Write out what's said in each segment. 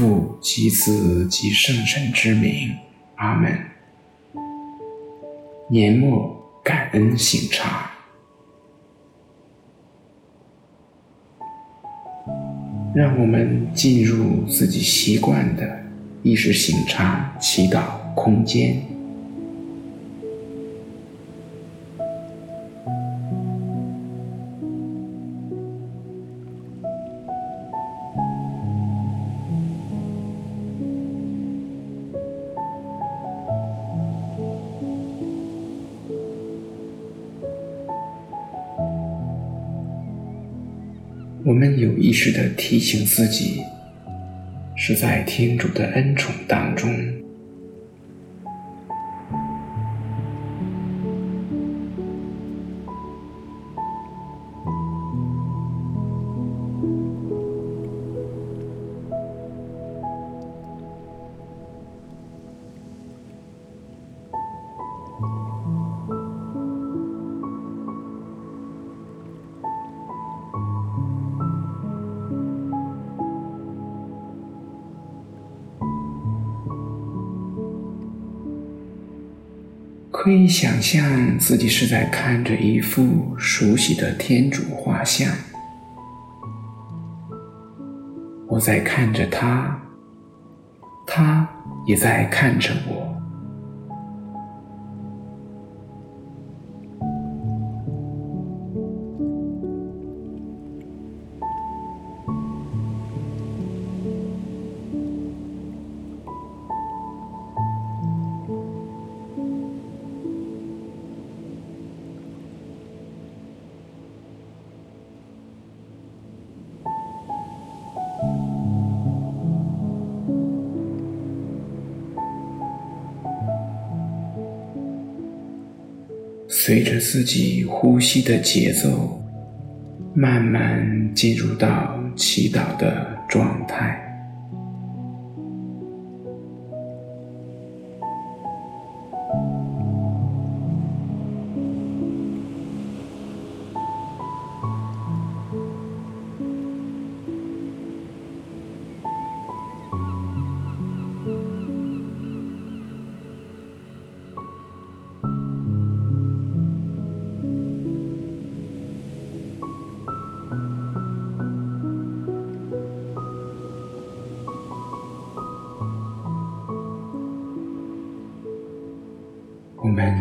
父其子及圣神之名，阿门。年末感恩醒茶，让我们进入自己习惯的意识醒察祈祷空间。我们有意识地提醒自己，是在天主的恩宠当中。可以想象自己是在看着一幅熟悉的天主画像，我在看着他，他也在看着我。随着自己呼吸的节奏，慢慢进入到祈祷的状态。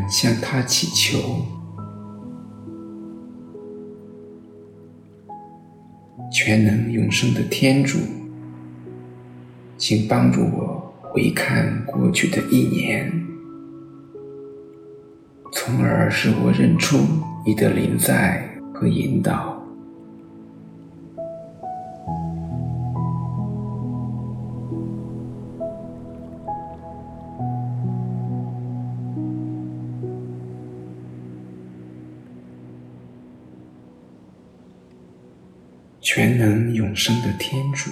向他祈求，全能永生的天主，请帮助我回看过去的一年，从而使我认出你的临在和引导。全能永生的天主，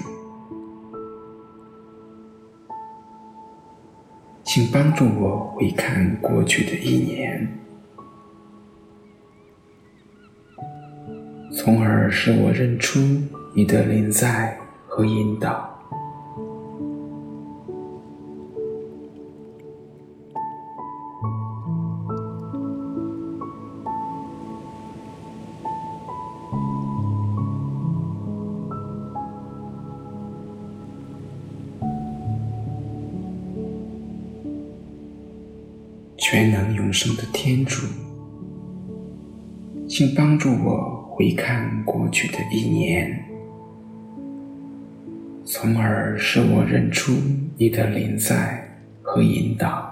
请帮助我回看过去的一年，从而使我认出你的临在和引导。全能永生的天主，请帮助我回看过去的一年，从而使我认出你的临在和引导。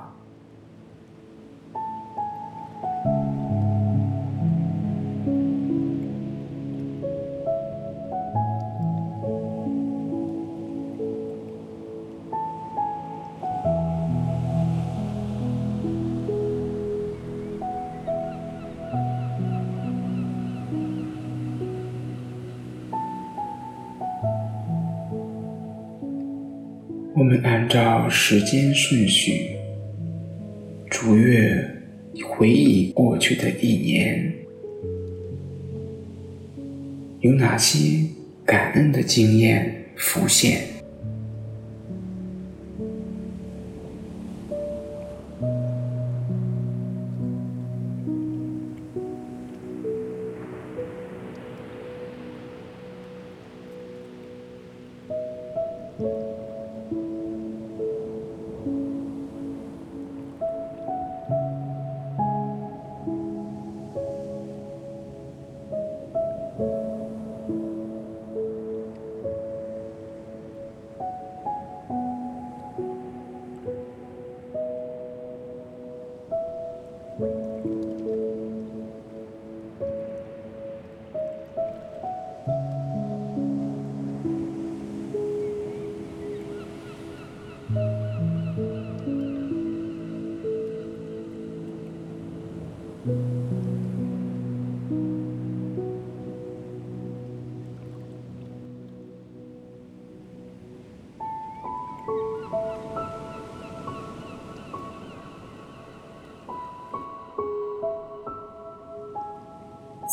我们按照时间顺序，逐月回忆过去的一年，有哪些感恩的经验浮现？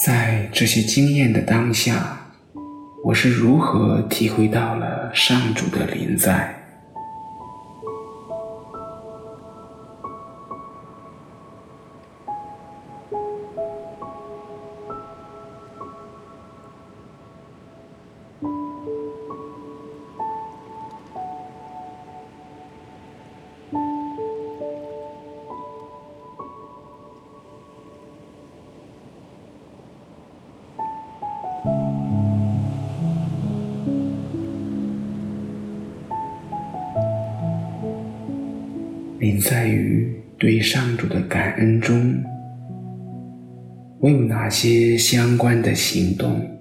在这些经验的当下，我是如何体会到了上主的临在？你在于对上主的感恩中，我有哪些相关的行动？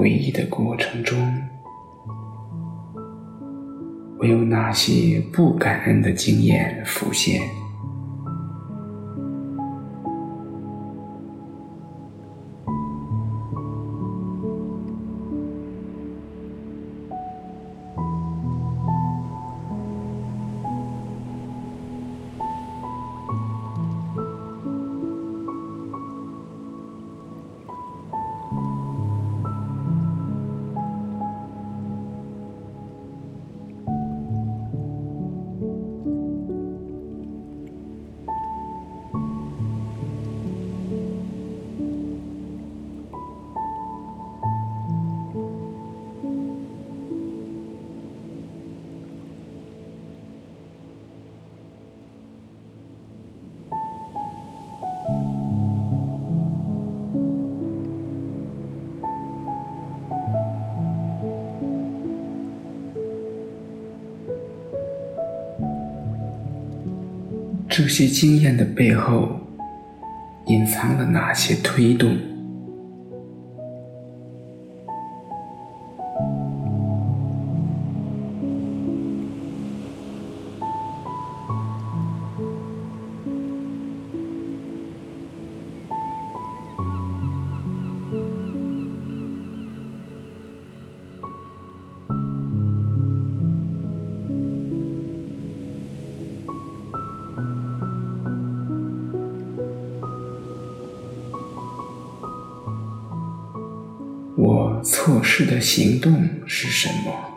回忆的过程中，我有哪些不感恩的经验浮现？这些经验的背后，隐藏了哪些推动？测试的行动是什么？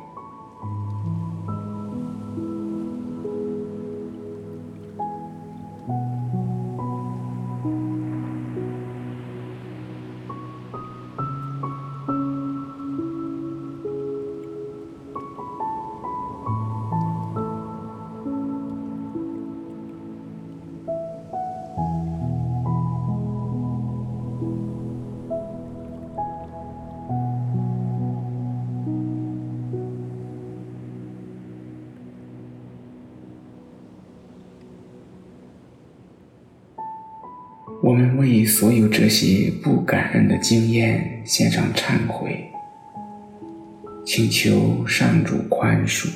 所有这些不感恩的经验献上忏悔，请求上主宽恕。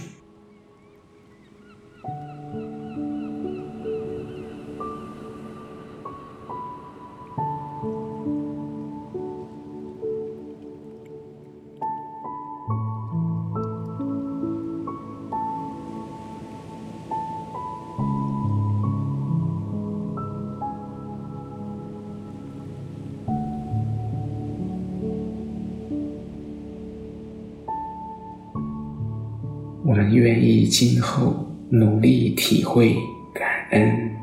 我们愿意今后努力体会感恩。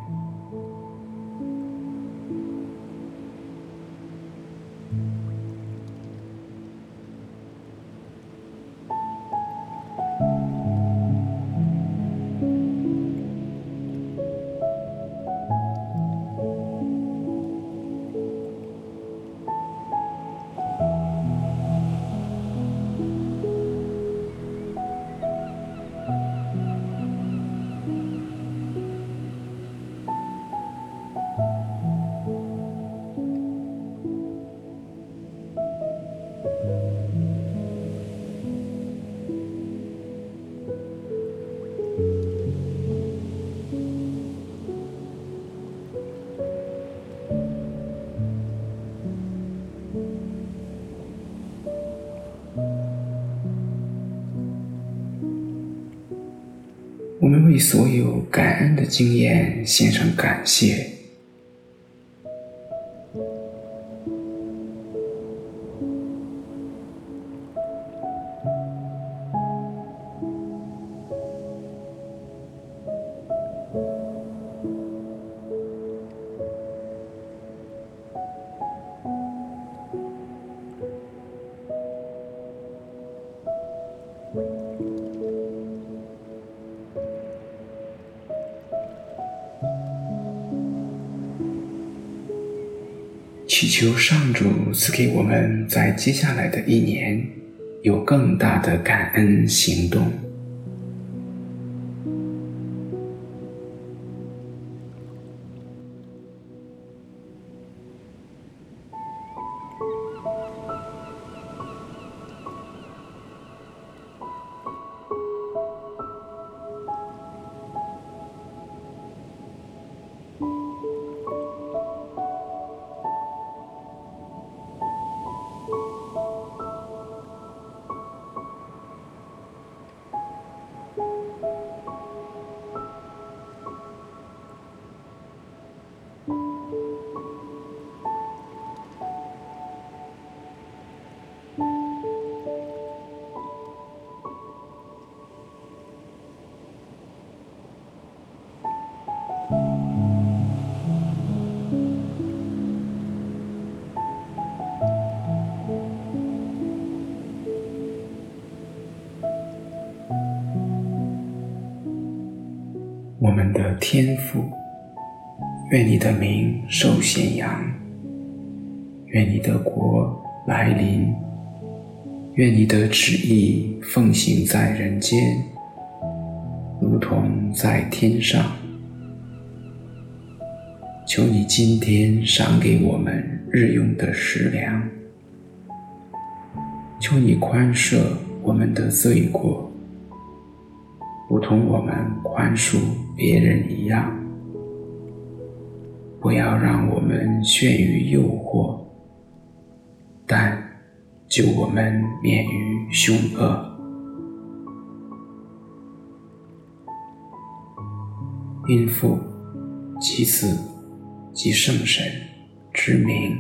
们为所有感恩的经验献上感谢。祈求上主赐给我们在接下来的一年有更大的感恩行动。的天赋，愿你的名受显扬，愿你的国来临，愿你的旨意奉行在人间，如同在天上。求你今天赏给我们日用的食粮，求你宽赦我们的罪过。如同我们宽恕别人一样，不要让我们陷于诱惑，但救我们免于凶恶。因父及子及圣神之名，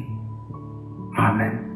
阿门。